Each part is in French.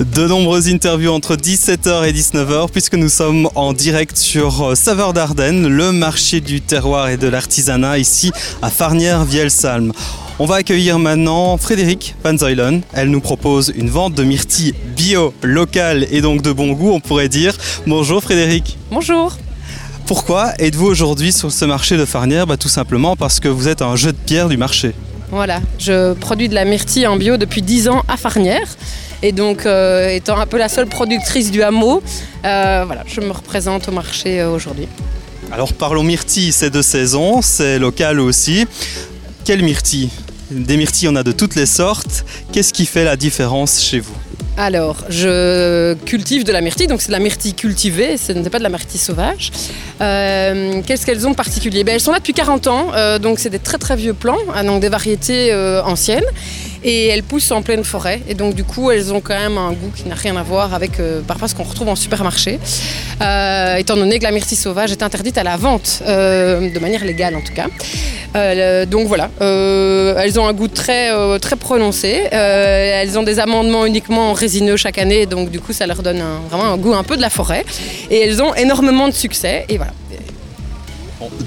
De nombreuses interviews entre 17h et 19h puisque nous sommes en direct sur euh, Saveur d'Ardennes, le marché du terroir et de l'artisanat ici à Farnière-Vielsalm. On va accueillir maintenant Frédéric Van Zuylen. Elle nous propose une vente de myrtilles bio, locales et donc de bon goût, on pourrait dire. Bonjour Frédéric. Bonjour. Pourquoi êtes-vous aujourd'hui sur ce marché de Farnière bah, Tout simplement parce que vous êtes un jeu de pierre du marché. Voilà, je produis de la myrtille en bio depuis 10 ans à Farnière. Et donc, euh, étant un peu la seule productrice du hameau, euh, voilà, je me représente au marché euh, aujourd'hui. Alors parlons myrtille, c'est de saison, c'est local aussi. Quelle myrtille? Des myrtilles, on a de toutes les sortes. Qu'est-ce qui fait la différence chez vous? Alors, je cultive de la myrtille, donc c'est de la myrtille cultivée, ce n'est pas de la myrtille sauvage. Qu'est-ce qu'elles ont de particulier? Ben, Elles sont là depuis 40 ans, donc c'est des très très vieux plants, hein, donc des variétés anciennes et elles poussent en pleine forêt. Et donc du coup, elles ont quand même un goût qui n'a rien à voir avec euh, parfois ce qu'on retrouve en supermarché, euh, étant donné que la myrtille sauvage est interdite à la vente, euh, de manière légale en tout cas. donc voilà, elles ont un goût très, très prononcé. elles ont des amendements uniquement résineux chaque année, donc du coup ça leur donne vraiment un goût un peu de la forêt. Et elles ont énormément de succès. Et voilà.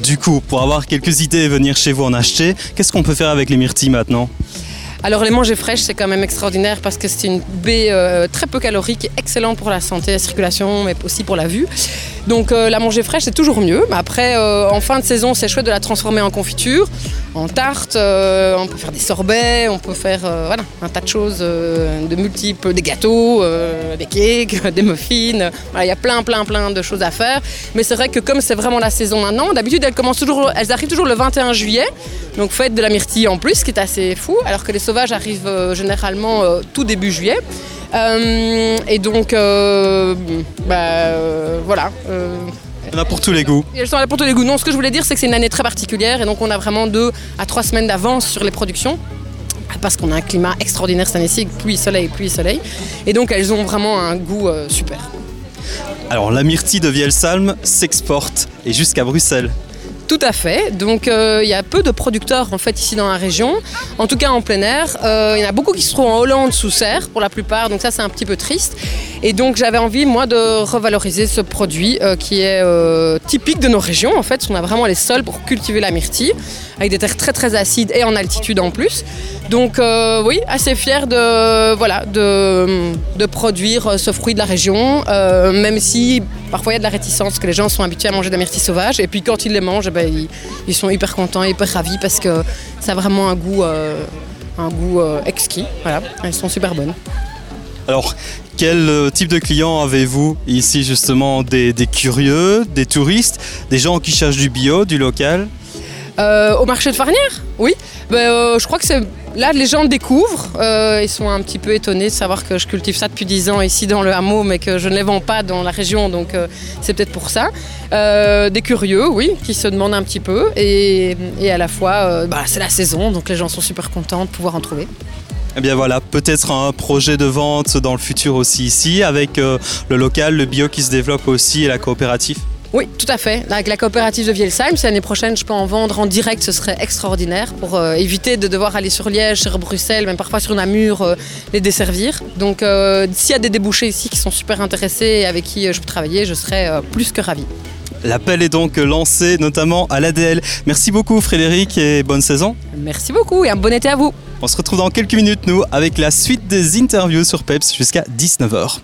Du coup, pour avoir quelques idées et venir chez vous en acheter, qu'est-ce qu'on peut faire avec les myrtilles maintenant? Alors les manger fraîches, c'est quand même extraordinaire parce que c'est une baie euh, très peu calorique, excellente pour la santé, la circulation, mais aussi pour la vue. Donc euh, la manger fraîche, c'est toujours mieux. Mais après, euh, en fin de saison, c'est chouette de la transformer en confiture, en tarte. on peut faire des sorbets, on peut faire voilà, un tas de choses de multiples, des gâteaux, des cakes, des muffins. Il y a plein, plein, plein de choses à faire. Mais c'est vrai que comme c'est vraiment la saison maintenant, d'habitude, elles, arrivent toujours le 21 juillet. Donc fête de la myrtille en plus, ce qui est assez fou, alors que les sauvages arrivent euh, généralement euh, tout début juillet. Euh, et donc, bah, voilà. Il y en a pour tous les goûts. Pour tous les goûts. Non, ce que je voulais dire, c'est que c'est une année très particulière et donc on a vraiment deux à trois semaines d'avance sur les productions parce qu'on a un climat extraordinaire cette année-ci, pluie, soleil, pluie, soleil. Et donc elles ont vraiment un goût super. Alors la myrtille de Vielsalm s'exporte et jusqu'à Bruxelles. Tout à fait. Donc euh, il y a peu de producteurs en fait ici dans la région, en tout cas en plein air. Euh, il y en a beaucoup qui se trouvent en Hollande sous serre pour la plupart, donc ça c'est un petit peu triste. Et donc j'avais envie moi de revaloriser ce produit euh, qui est typique de nos régions en fait. On a vraiment les sols pour cultiver la myrtille avec des terres très très acides et en altitude en plus. Donc oui, assez fier de voilà de, de, produire ce fruit de la région, même si parfois il y a de la réticence que les gens sont habitués à manger de la myrtille sauvage et puis quand ils les mangent ben, ils, sont hyper contents, hyper ravis parce que ça a vraiment un goût, euh, un goût euh, exquis. Voilà, elles sont super bonnes. Alors, quel euh, type de clients avez-vous ici justement des, curieux, des touristes, des gens qui cherchent du bio, du local? Au marché de Farnière, oui. Ben, je crois que c'est Là, les gens découvrent, euh, ils sont un petit peu étonnés de savoir que je cultive ça depuis 10 ans ici dans le hameau, mais que je ne les vends pas dans la région, donc euh, c'est peut-être pour ça. Euh, des curieux, oui, qui se demandent un petit peu, et, à la fois, bah, c'est la saison, donc les gens sont super contents de pouvoir en trouver. Eh bien voilà, peut-être un projet de vente dans le futur aussi ici, avec le local, le bio qui se développe aussi et la coopérative oui, tout à fait. Avec la coopérative de Vielsheim, si l'année prochaine je peux en vendre en direct, ce serait extraordinaire pour euh, éviter de devoir aller sur Liège, sur Bruxelles, même parfois sur Namur, euh, les desservir. Donc euh, s'il y a des débouchés ici qui sont super intéressés et avec qui je peux travailler, je serais plus que ravi. L'appel est donc lancé notamment à l'ADL. Merci beaucoup Frédéric et bonne saison. Merci beaucoup et un bon été à vous. On se retrouve dans quelques minutes nous avec la suite des interviews sur PEPS jusqu'à 19h.